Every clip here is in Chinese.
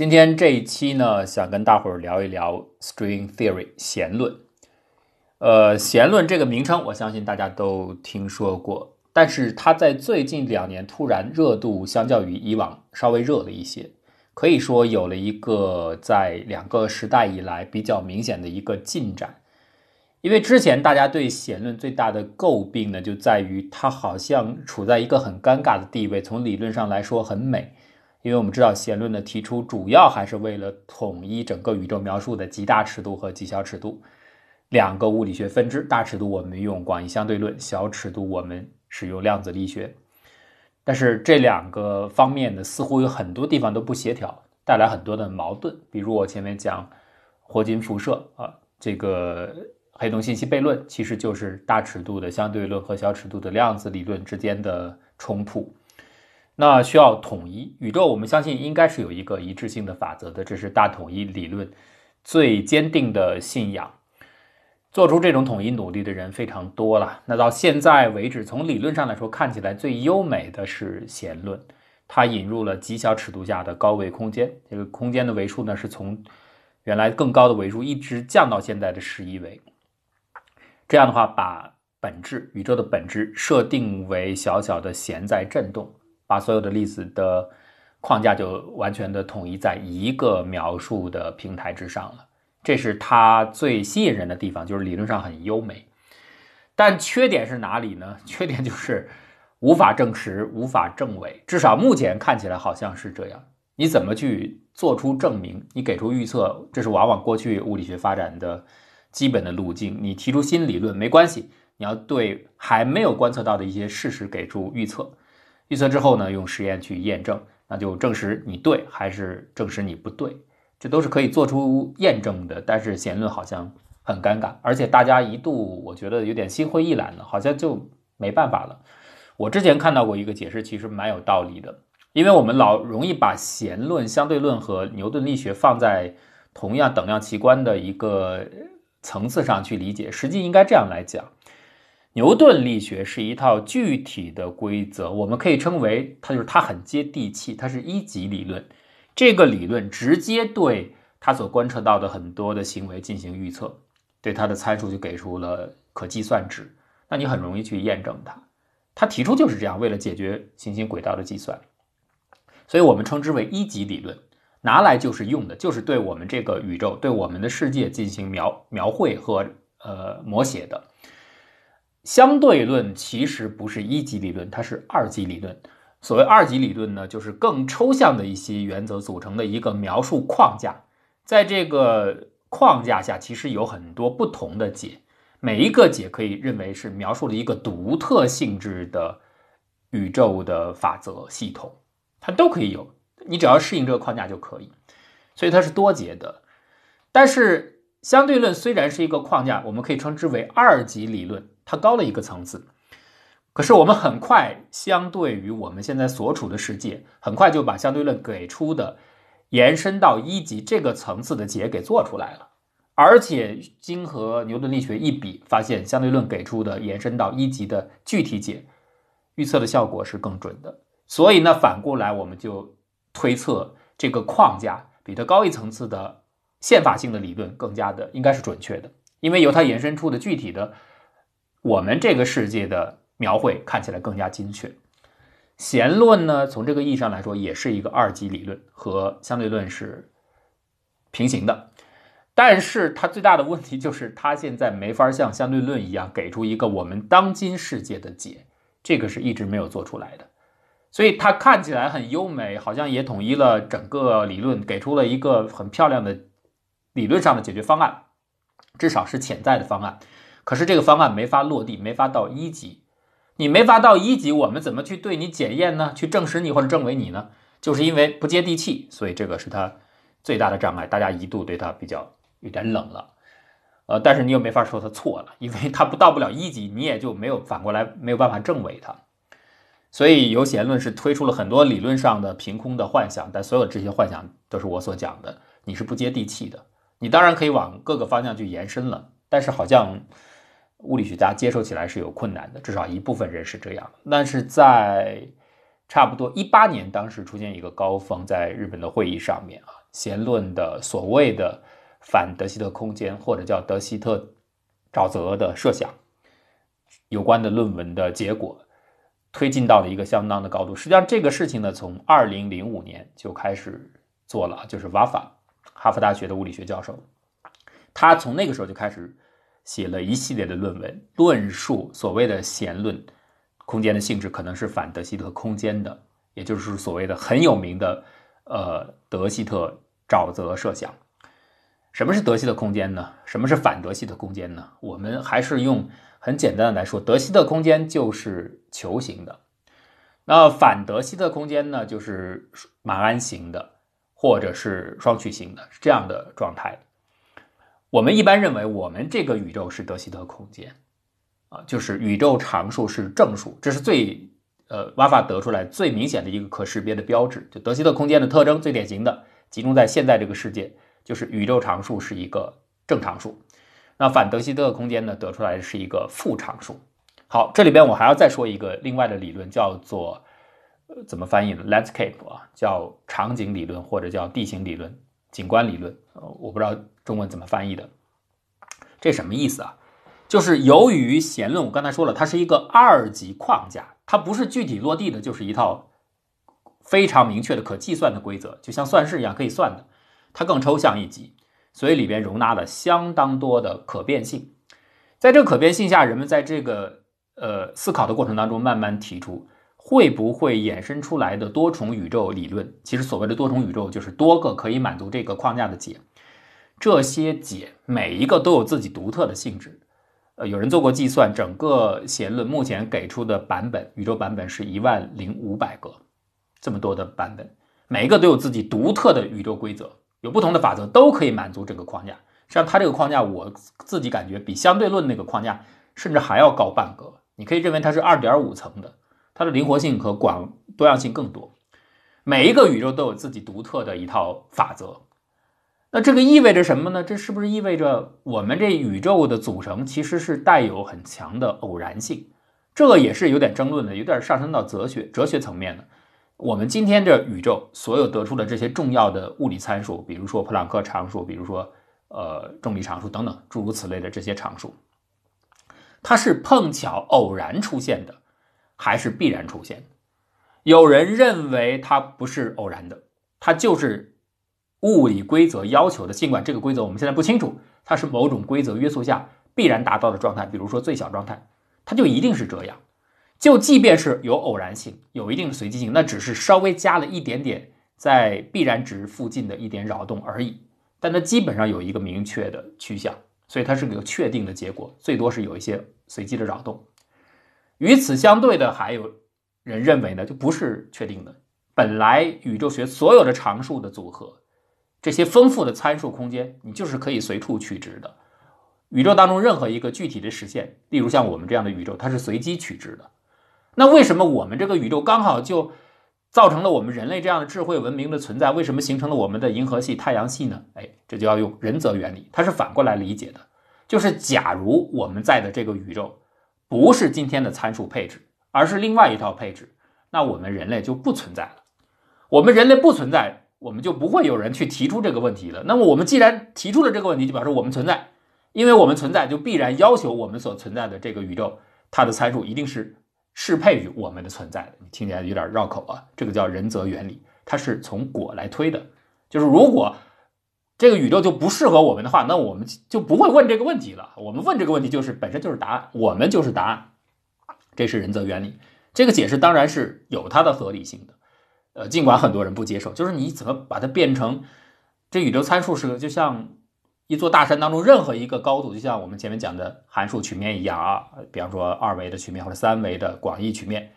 今天这一期呢，想跟大伙儿聊一聊 string theory 弦论。呃，弦论这个名称，我相信大家都听说过，但是它在最近两年突然热度，相较于以往稍微热了一些，可以说有了一个在两个时代以来比较明显的一个进展。因为之前大家对弦论最大的诟病呢，就在于它好像处在一个很尴尬的地位。从理论上来说很美，因为我们知道弦论的提出主要还是为了统一整个宇宙描述的极大尺度和极小尺度两个物理学分支。大尺度我们用广义相对论，小尺度我们使用量子力学。但是这两个方面呢，似乎有很多地方都不协调，带来很多的矛盾。比如我前面讲霍金辐射啊，这个。黑洞信息悖论其实就是大尺度的相对论和小尺度的量子理论之间的冲突。那需要统一宇宙，我们相信应该是有一个一致性的法则的，这是大统一理论最坚定的信仰。做出这种统一努力的人非常多了。那到现在为止，从理论上来说，看起来最优美的是弦论，它引入了极小尺度下的高维空间。这个空间的维数呢，是从原来更高的维数一直降到现在的十一维。这样的话，把本质宇宙的本质设定为小小的弦在振动，把所有的粒子的框架就完全的统一在一个描述的平台之上了。这是它最吸引人的地方，就是理论上很优美。但缺点是哪里呢？缺点就是无法证实，无法证伪。至少目前看起来好像是这样。你怎么去做出证明？你给出预测，这是往往过去物理学发展的。基本的路径，你提出新理论没关系，你要对还没有观测到的一些事实给出预测，预测之后呢，用实验去验证，那就证实你对还是证实你不对，这都是可以做出验证的。但是弦论好像很尴尬，而且大家一度我觉得有点心灰意懒了，好像就没办法了。我之前看到过一个解释，其实蛮有道理的，因为我们老容易把弦论、相对论和牛顿力学放在同样等量奇观的一个。层次上去理解，实际应该这样来讲：牛顿力学是一套具体的规则，我们可以称为它就是它很接地气，它是一级理论。这个理论直接对他所观测到的很多的行为进行预测，对它的参数就给出了可计算值，那你很容易去验证它。他提出就是这样，为了解决行星轨道的计算，所以我们称之为一级理论。拿来就是用的，就是对我们这个宇宙、对我们的世界进行描描绘和呃摹写的。相对论其实不是一级理论，它是二级理论。所谓二级理论呢，就是更抽象的一些原则组成的一个描述框架。在这个框架下，其实有很多不同的解，每一个解可以认为是描述了一个独特性质的宇宙的法则系统，它都可以有。你只要适应这个框架就可以，所以它是多节的。但是相对论虽然是一个框架，我们可以称之为二级理论，它高了一个层次。可是我们很快相对于我们现在所处的世界，很快就把相对论给出的延伸到一级这个层次的解给做出来了。而且经和牛顿力学一比，发现相对论给出的延伸到一级的具体解预测的效果是更准的。所以呢，反过来我们就。推测这个框架比它高一层次的宪法性的理论更加的应该是准确的，因为由它延伸出的具体的我们这个世界的描绘看起来更加精确。弦论呢，从这个意义上来说也是一个二级理论，和相对论是平行的，但是它最大的问题就是它现在没法像相对论一样给出一个我们当今世界的解，这个是一直没有做出来的。所以它看起来很优美，好像也统一了整个理论，给出了一个很漂亮的理论上的解决方案，至少是潜在的方案。可是这个方案没法落地，没法到一级。你没法到一级，我们怎么去对你检验呢？去证实你或者证伪你呢？就是因为不接地气，所以这个是它最大的障碍。大家一度对它比较有点冷了，呃，但是你又没法说它错了，因为它不到不了一级，你也就没有反过来没有办法证伪它。所以，有弦论是推出了很多理论上的凭空的幻想，但所有这些幻想都是我所讲的，你是不接地气的。你当然可以往各个方向去延伸了，但是好像物理学家接受起来是有困难的，至少一部分人是这样。但是在差不多一八年，当时出现一个高峰，在日本的会议上面啊，弦论的所谓的反德希特空间或者叫德希特沼泽的设想有关的论文的结果推进到了一个相当的高度。实际上，这个事情呢，从二零零五年就开始做了，就是瓦法哈佛大学的物理学教授，他从那个时候就开始写了一系列的论文，论述所谓的弦论。空间的性质可能是反德希特空间的，也就是所谓的很有名的，呃，德希特沼泽设想。什么是德希特空间呢？什么是反德希特空间呢？我们还是用很简单的来说，德希特空间就是球形的，那反德希特空间呢，就是马鞍形的，或者是双曲形的，是这样的状态。我们一般认为，我们这个宇宙是德希特空间。啊，就是宇宙常数是正数，这是最呃挖法得出来最明显的一个可识别的标志。就德希特空间的特征最典型的集中在现在这个世界，就是宇宙常数是一个正常数。那反德希特空间呢，得出来是一个负常数。好，这里边我还要再说一个另外的理论，叫做呃怎么翻译呢？landscape 啊，叫场景理论或者叫地形理论、景观理论。呃，我不知道中文怎么翻译的，这什么意思啊？就是由于弦论，我刚才说了，它是一个二级框架，它不是具体落地的，就是一套非常明确的可计算的规则，就像算式一样可以算的。它更抽象一级，所以里边容纳了相当多的可变性。在这可变性下，人们在这个呃思考的过程当中，慢慢提出会不会衍生出来的多重宇宙理论。其实所谓的多重宇宙，就是多个可以满足这个框架的解，这些解每一个都有自己独特的性质。呃，有人做过计算，整个弦论目前给出的版本，宇宙版本是一万零五百个，这么多的版本，每一个都有自己独特的宇宙规则，有不同的法则，都可以满足这个框架。实际上，它这个框架，我自己感觉比相对论那个框架甚至还要高半格。你可以认为它是二点五层的，它的灵活性和广多样性更多，每一个宇宙都有自己独特的一套法则。那这个意味着什么呢？这是不是意味着我们这宇宙的组成其实是带有很强的偶然性？这个也是有点争论的，有点上升到哲学哲学层面的。我们今天这宇宙所有得出的这些重要的物理参数，比如说普朗克常数，比如说呃重力常数等等诸如此类的这些常数，它是碰巧偶然出现的，还是必然出现？有人认为它不是偶然的，它就是。物理规则要求的，尽管这个规则我们现在不清楚，它是某种规则约束下必然达到的状态，比如说最小状态，它就一定是这样。就即便是有偶然性，有一定的随机性，那只是稍微加了一点点在必然值附近的一点扰动而已，但它基本上有一个明确的趋向，所以它是个确定的结果，最多是有一些随机的扰动。与此相对的，还有人认为呢，就不是确定的，本来宇宙学所有的常数的组合。这些丰富的参数空间，你就是可以随处取值的。宇宙当中任何一个具体的实现，例如像我们这样的宇宙，它是随机取值的。那为什么我们这个宇宙刚好就造成了我们人类这样的智慧文明的存在？为什么形成了我们的银河系、太阳系呢？哎，这就要用人则原理，它是反过来理解的。就是假如我们在的这个宇宙不是今天的参数配置，而是另外一套配置，那我们人类就不存在了。我们人类不存在。我们就不会有人去提出这个问题了。那么我们既然提出了这个问题，就表示我们存在，因为我们存在，就必然要求我们所存在的这个宇宙，它的参数一定是适配于我们的存在的。你听起来有点绕口啊，这个叫人则原理，它是从果来推的。就是如果这个宇宙就不适合我们的话，那我们就不会问这个问题了。我们问这个问题就是本身就是答案，我们就是答案。这是人则原理，这个解释当然是有它的合理性的。呃，尽管很多人不接受，就是你怎么把它变成这宇宙参数是个就像一座大山当中任何一个高度，就像我们前面讲的函数曲面一样啊，比方说二维的曲面或者三维的广义曲面，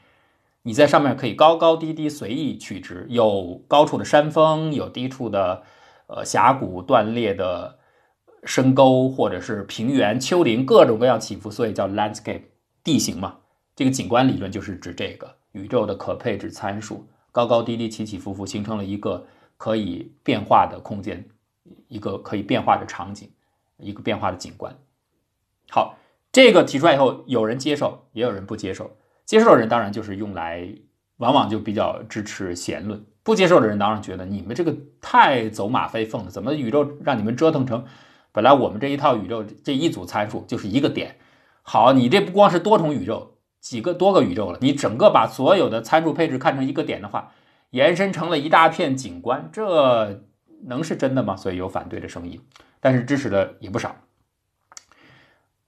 你在上面可以高高低低随意取值，有高处的山峰，有低处的呃峡谷断裂的深沟，或者是平原丘陵，各种各样起伏，所以叫 landscape 地形嘛。这个景观理论就是指这个宇宙的可配置参数。高高低低、起起伏伏，形成了一个可以变化的空间，一个可以变化的场景，一个变化的景观。好，这个提出来以后，有人接受，也有人不接受。接受的人当然就是用来往往就比较支持弦论。不接受的人当然觉得你们这个太走马飞凤了，怎么宇宙让你们折腾成？本来我们这一套宇宙这一组参数就是一个点，好，你这不光是多重宇宙，几个多个宇宙了，你整个把所有的参数配置看成一个点的话，延伸成了一大片景观，这能是真的吗？所以有反对的声音，但是支持的也不少。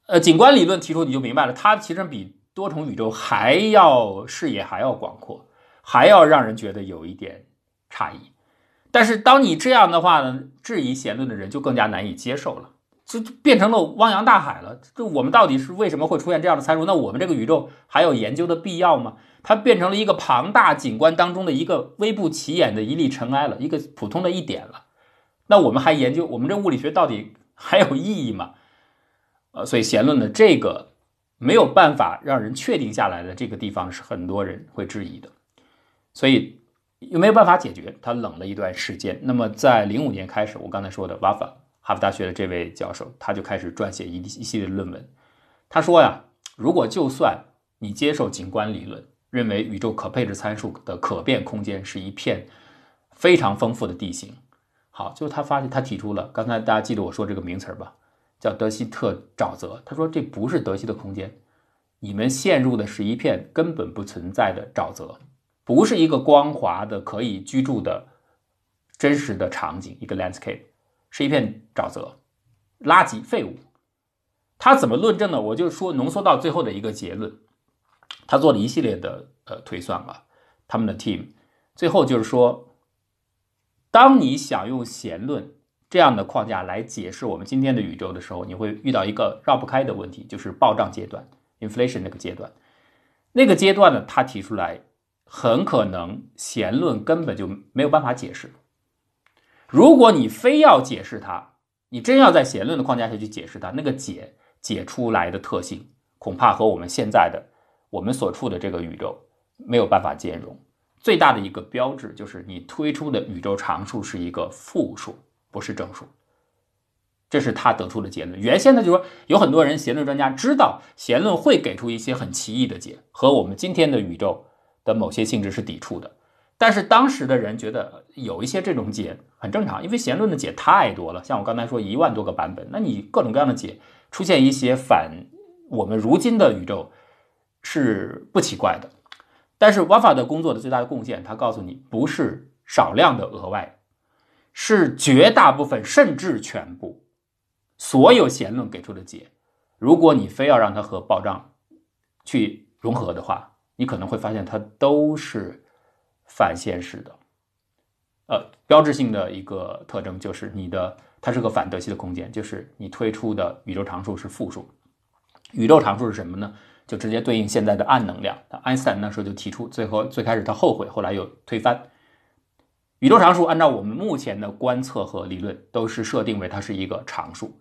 呃，景观理论提出你就明白了，它其实比多重宇宙还要视野还要广阔。还要让人觉得有一点诧异，但是当你这样的话呢，质疑弦论的人就更加难以接受了，就变成了汪洋大海了。就我们到底是为什么会出现这样的参数？那我们这个宇宙还有研究的必要吗？它变成了一个庞大景观当中的一个微不起眼的一粒尘埃了，一个普通的一点了。那我们还研究我们这物理学到底还有意义吗？呃，所以弦论的这个没有办法让人确定下来的这个地方是很多人会质疑的。所以又没有办法解决，他冷了一段时间。那么在零五年开始，我刚才说的瓦法哈佛大学的这位教授，他就开始撰写一一系列论文。他说呀，如果就算你接受景观理论，认为宇宙可配置参数的可变空间是一片非常丰富的地形，好，就他发现他提出了，刚才大家记得我说这个名词吧，叫德希特沼泽。他说这不是德希的空间，你们陷入的是一片根本不存在的沼泽。不是一个光滑的可以居住的真实的场景，一个 landscape，是一片沼泽、垃圾、废物。他怎么论证呢？我就说浓缩到最后的一个结论。他做了一系列的呃推算啊，他们的 team 最后就是说，当你想用弦论这样的框架来解释我们今天的宇宙的时候，你会遇到一个绕不开的问题，就是暴涨阶段 （inflation） 那个阶段。那个阶段呢，他提出来。很可能弦论根本就没有办法解释。如果你非要解释它，你真要在弦论的框架下去解释它，那个解解出来的特性恐怕和我们现在的我们所处的这个宇宙没有办法兼容。最大的一个标志就是你推出的宇宙常数是一个负数，不是正数。这是他得出的结论。原先呢，就说有很多人弦论专家知道弦论会给出一些很奇异的解，和我们今天的宇宙。的某些性质是抵触的，但是当时的人觉得有一些这种解很正常，因为弦论的解太多了，像我刚才说一万多个版本，那你各种各样的解出现一些反我们如今的宇宙是不奇怪的。但是 Wafa 的工作的最大的贡献，他告诉你不是少量的额外，是绝大部分甚至全部所有弦论给出的解，如果你非要让它和暴胀去融合的话。你可能会发现它都是反现实的，呃，标志性的一个特征就是你的它是个反德系的空间，就是你推出的宇宙常数是负数。宇宙常数是什么呢？就直接对应现在的暗能量。爱因斯坦那时候就提出，最后最开始他后悔，后来又推翻。宇宙常数按照我们目前的观测和理论都是设定为它是一个常数。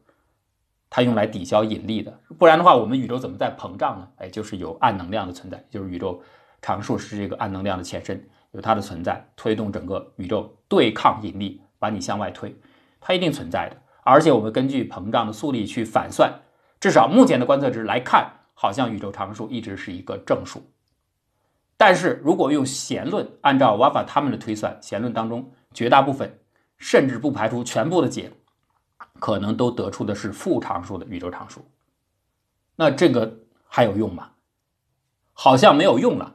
它用来抵消引力的，不然的话，我们宇宙怎么在膨胀呢？哎，就是有暗能量的存在，就是宇宙常数是这个暗能量的前身，有它的存在，推动整个宇宙对抗引力，把你向外推，它一定存在的。而且我们根据膨胀的速率去反算，至少目前的观测值来看，好像宇宙常数一直是一个正数。但是如果用弦论，按照瓦法他们的推算，弦论当中绝大部分，甚至不排除全部的解。可能都得出的是负常数的宇宙常数，那这个还有用吗？好像没有用了。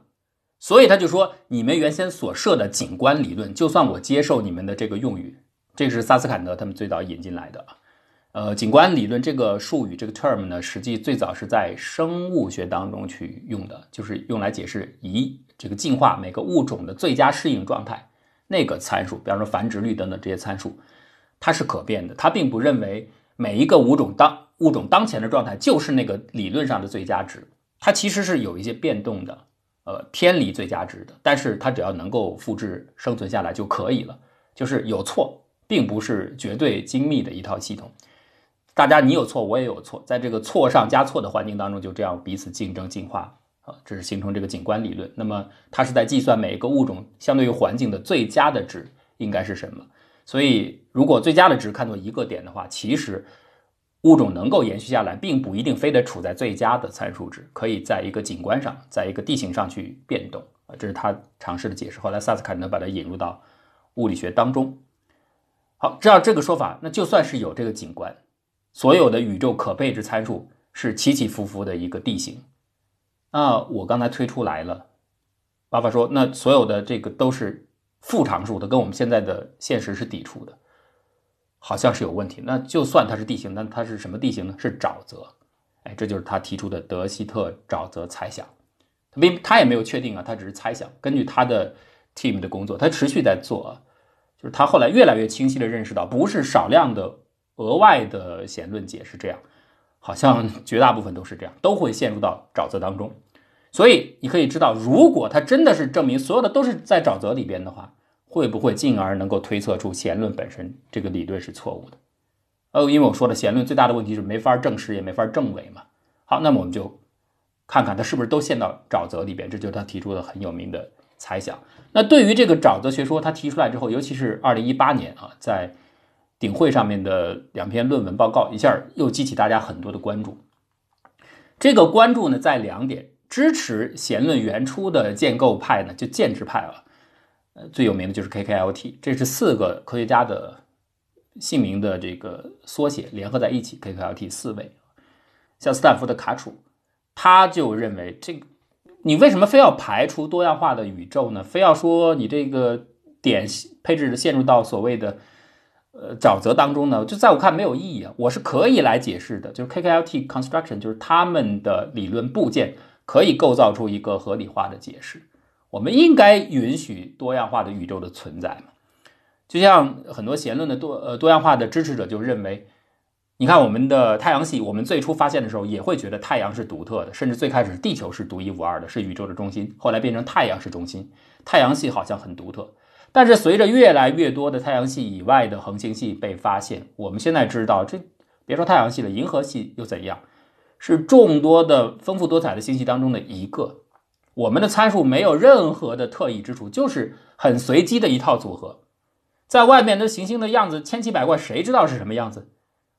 所以他就说，你们原先所设的景观理论，就算我接受你们的这个用语，这是萨斯坎德他们最早引进来的。呃，景观理论这个术语，这个 term 呢，实际最早是在生物学当中去用的，就是用来解释一这个进化每个物种的最佳适应状态那个参数，比方说繁殖率等等这些参数。它是可变的，它并不认为每一个物种当物种当前的状态就是那个理论上的最佳值，它其实是有一些变动的，呃，偏离最佳值的。但是它只要能够复制生存下来就可以了，就是有错，并不是绝对精密的一套系统。大家你有错，我也有错，在这个错上加错的环境当中，就这样彼此竞争进化啊，这是形成这个景观理论。那么它是在计算每一个物种相对于环境的最佳的值应该是什么。所以，如果最佳的值看作一个点的话，其实物种能够延续下来，并不一定非得处在最佳的参数值，可以在一个景观上，在一个地形上去变动啊，这是他尝试的解释。后来萨斯卡能把它引入到物理学当中。好，知道这个说法，那就算是有这个景观，所有的宇宙可配置参数是起起伏伏的一个地形。那我刚才推出来了，爸爸说，那所有的这个都是负常数的，跟我们现在的现实是抵触的。好像是有问题。那就算它是地形，那它是什么地形呢？是沼泽。哎，这就是他提出的德希特沼泽猜想。他没，他也没有确定啊，他只是猜想。根据他的 team 的工作，他持续在做，就是他后来越来越清晰的认识到，不是少量的额外的弦论解释这样，好像绝大部分都是这样，都会陷入到沼泽当中。所以你可以知道，如果他真的是证明所有的都是在沼泽里边的话。会不会进而能够推测出弦论本身这个理论是错误的？哦，因为我说的，弦论最大的问题是没法证实也没法证伪嘛。好，那么我们就看看它是不是都陷到沼泽里边，这就是他提出的很有名的猜想。那对于这个沼泽学说，他提出来之后，尤其是二零一八年啊，在顶会上面的两篇论文报告，一下又激起大家很多的关注。这个关注呢，在两点：支持弦论原初的建构派呢，就建制派啊。最有名的就是 KKLT，这是四个科学家的姓名的这个缩写联合在一起，KKLT 四位。像斯坦福的卡楚，他就认为这个你为什么非要排除多样化的宇宙呢？非要说你这个点配置陷入到所谓的呃沼泽当中呢？就在我看没有意义啊！我是可以来解释的，就是 KKLT construction，就是他们的理论部件可以构造出一个合理化的解释。我们应该允许多样化的宇宙的存在嘛？就像很多弦论的多呃多样化的支持者就认为，你看我们的太阳系，我们最初发现的时候也会觉得太阳是独特的，甚至最开始地球是独一无二的，是宇宙的中心，后来变成太阳是中心，太阳系好像很独特。但是随着越来越多的太阳系以外的恒星系被发现，我们现在知道，这别说太阳系了，银河系又怎样？是众多的丰富多彩的星系当中的一个。我们的参数没有任何的特异之处，就是很随机的一套组合。在外面的行星的样子千奇百怪，谁知道是什么样子？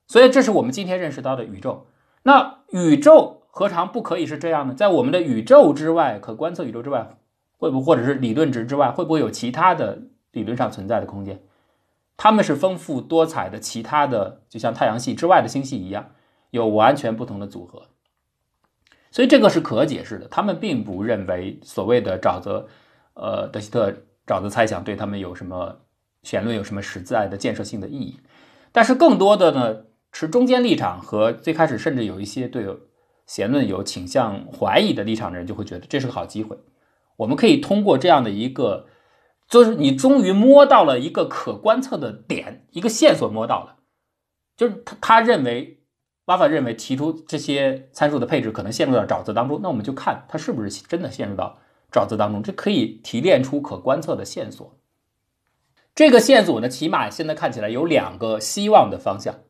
所以这是我们今天认识到的宇宙。那宇宙何尝不可以是这样呢？在我们的宇宙之外，可观测宇宙之外，会不或者是理论值之外，会不会有其他的理论上存在的空间？它们是丰富多彩的，其他的就像太阳系之外的星系一样，有完全不同的组合。所以这个是可解释的，他们并不认为所谓的沼泽，呃，德希特沼泽猜想对他们有什么弦论有什么实在的建设性的意义。但是更多的呢，持中间立场和最开始甚至有一些对弦论有倾向怀疑的立场的人，就会觉得这是个好机会，我们可以通过这样的一个，就是你终于摸到了一个可观测的点，一个线索摸到了，就是他他认为。巴法认为提出这些参数的配置可能陷入到沼泽当中，那我们就看它是不是真的陷入到沼泽当中，这可以提炼出可观测的线索。这个线索呢，起码现在看起来有两个希望的方向。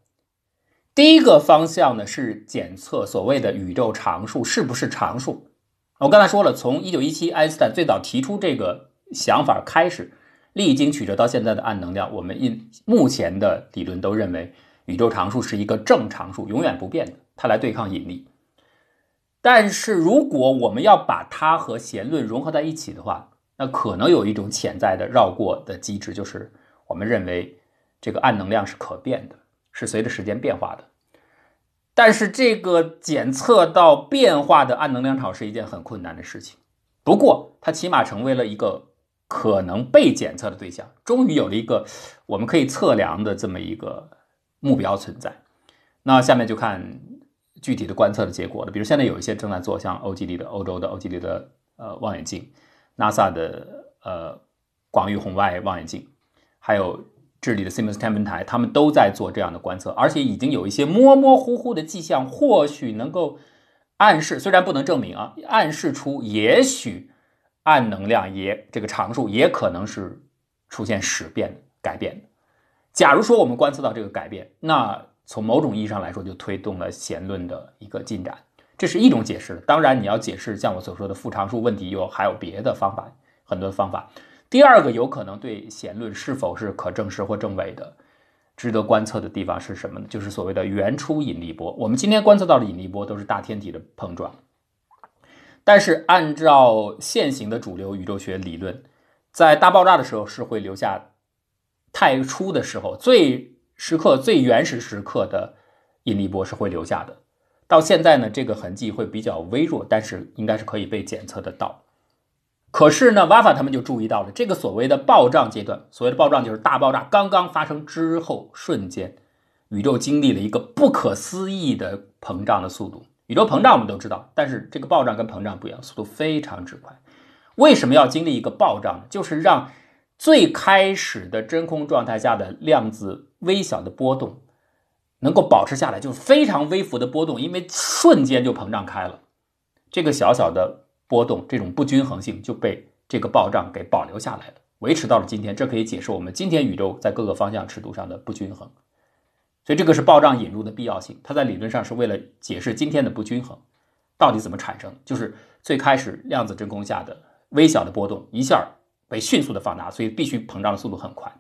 第一个方向呢是检测所谓的宇宙常数是不是常数。我刚才说了，从一九一七爱因斯坦最早提出这个想法开始，历经曲折到现在的暗能量，我们因目前的理论都认为。宇宙常数是一个正常数，永远不变的，它来对抗引力。但是，如果我们要把它和弦论融合在一起的话，那可能有一种潜在的绕过的机制，就是我们认为这个暗能量是可变的，是随着时间变化的。但是，这个检测到变化的暗能量场是一件很困难的事情。不过，它起码成为了一个可能被检测的对象，终于有了一个我们可以测量的这么一个。目标存在，那下面就看具体的观测的结果了。比如现在有一些正在做，像欧几里的欧洲的欧几里的呃望远镜，NASA 的呃广域红外望远镜，还有智利的 Siemens 天文台，他们都在做这样的观测，而且已经有一些模模糊糊的迹象，或许能够暗示，虽然不能证明啊，暗示出也许暗能量也这个常数也可能是出现始变改变的。假如说我们观测到这个改变，那从某种意义上来说，就推动了弦论的一个进展，这是一种解释。当然，你要解释像我所说的负常数问题，有还有别的方法，很多方法。第二个有可能对弦论是否是可证实或证伪的值得观测的地方是什么呢？就是所谓的原初引力波。我们今天观测到的引力波都是大天体的碰撞，但是按照现行的主流宇宙学理论，在大爆炸的时候是会留下太初的时候最时刻、最原始时刻的引力波是会留下的。到现在呢，这个痕迹会比较微弱，但是应该是可以被检测得到。可是呢，瓦法他们就注意到了这个所谓的暴胀阶段。所谓的暴胀就是大爆炸刚刚发生之后，瞬间宇宙经历了一个不可思议的膨胀的速度。宇宙膨胀我们都知道，但是这个暴胀跟膨胀不一样，速度非常之快。为什么要经历一个暴胀呢？就是让最开始的真空状态下的量子微小的波动能够保持下来，就是非常微幅的波动，因为瞬间就膨胀开了。这个小小的。波动这种不均衡性就被这个暴胀给保留下来了，维持到了今天。这可以解释我们今天宇宙在各个方向尺度上的不均衡。所以这个是暴胀引入的必要性，它在理论上是为了解释今天的不均衡到底怎么产生。就是最开始量子真空下的微小的波动一下被迅速的放大，所以必须膨胀的速度很快。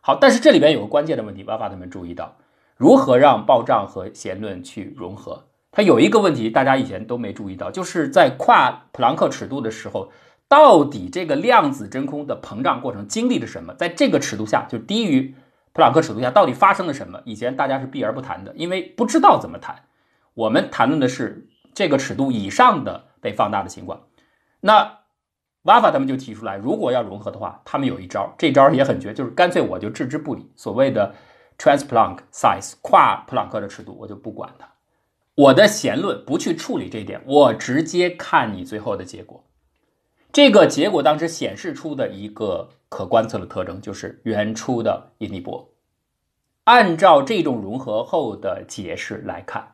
好，但是这里边有个关键的问题，瓦法他们注意到如何让暴胀和弦论去融合。它有一个问题，大家以前都没注意到，就是在跨普朗克尺度的时候，到底这个量子真空的膨胀过程经历了什么？在这个尺度下，就低于普朗克尺度下，到底发生了什么？以前大家是避而不谈的，因为不知道怎么谈。我们谈论的是这个尺度以上的被放大的情况。那瓦法他们就提出来，如果要融合的话，他们有一招，这招也很绝，就是干脆我就置之不理，所谓的 transplank size 跨普朗克的尺度，我就不管它。我的弦论不去处理这一点，我直接看你最后的结果。这个结果当时显示出的一个可观测的特征就是原初的引力波。按照这种融合后的解释来看，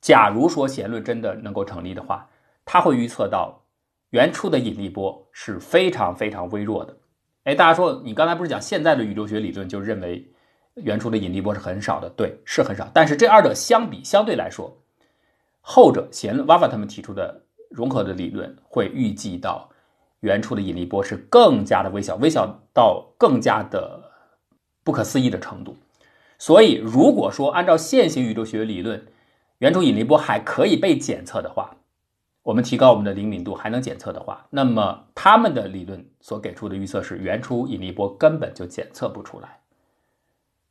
假如说弦论真的能够成立的话，它会预测到原初的引力波是非常非常微弱的。哎，大家说你刚才不是讲现在的宇宙学理论就认为？原初的引力波是很少的，对，是很少。但是这二者相比，相对来说，后者弦论瓦法他们提出的融合的理论会预计到原初的引力波是更加的微小，微小到更加的不可思议的程度。所以，如果说按照现行宇宙学理论，原初引力波还可以被检测的话，我们提高我们的灵敏度还能检测的话，那么他们的理论所给出的预测是原初引力波根本就检测不出来。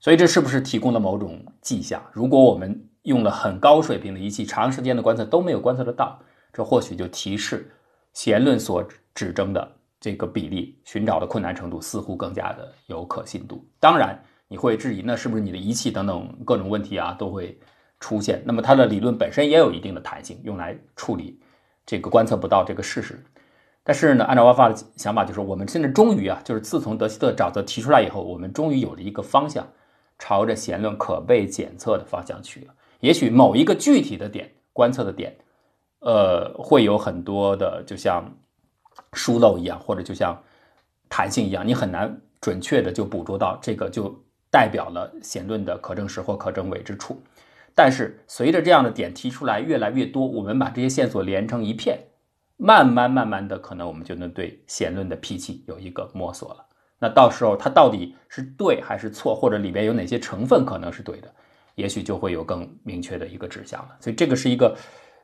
所以这是不是提供了某种迹象？如果我们用了很高水平的仪器，长时间的观测都没有观测得到，这或许就提示弦论所指征的这个比例寻找的困难程度似乎更加的有可信度。当然，你会质疑，那是不是你的仪器等等各种问题啊都会出现？那么它的理论本身也有一定的弹性，用来处理这个观测不到这个事实。但是呢，按照瓦法的想法，就是我们现在终于啊，就是自从德希特沼泽提出来以后，我们终于有了一个方向。朝着弦论可被检测的方向去了。也许某一个具体的点观测的点，呃，会有很多的，就像疏漏一样，或者就像弹性一样，你很难准确的就捕捉到这个，就代表了弦论的可证实或可证伪之处。但是随着这样的点提出来越来越多，我们把这些线索连成一片，慢慢慢慢的，可能我们就能对弦论的脾气有一个摸索了。那到时候它到底是对还是错，或者里边有哪些成分可能是对的，也许就会有更明确的一个指向了。所以这个是一个，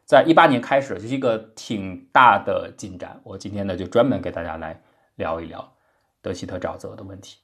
在一八年开始就是一个挺大的进展。我今天呢就专门给大家来聊一聊德希特沼泽的问题。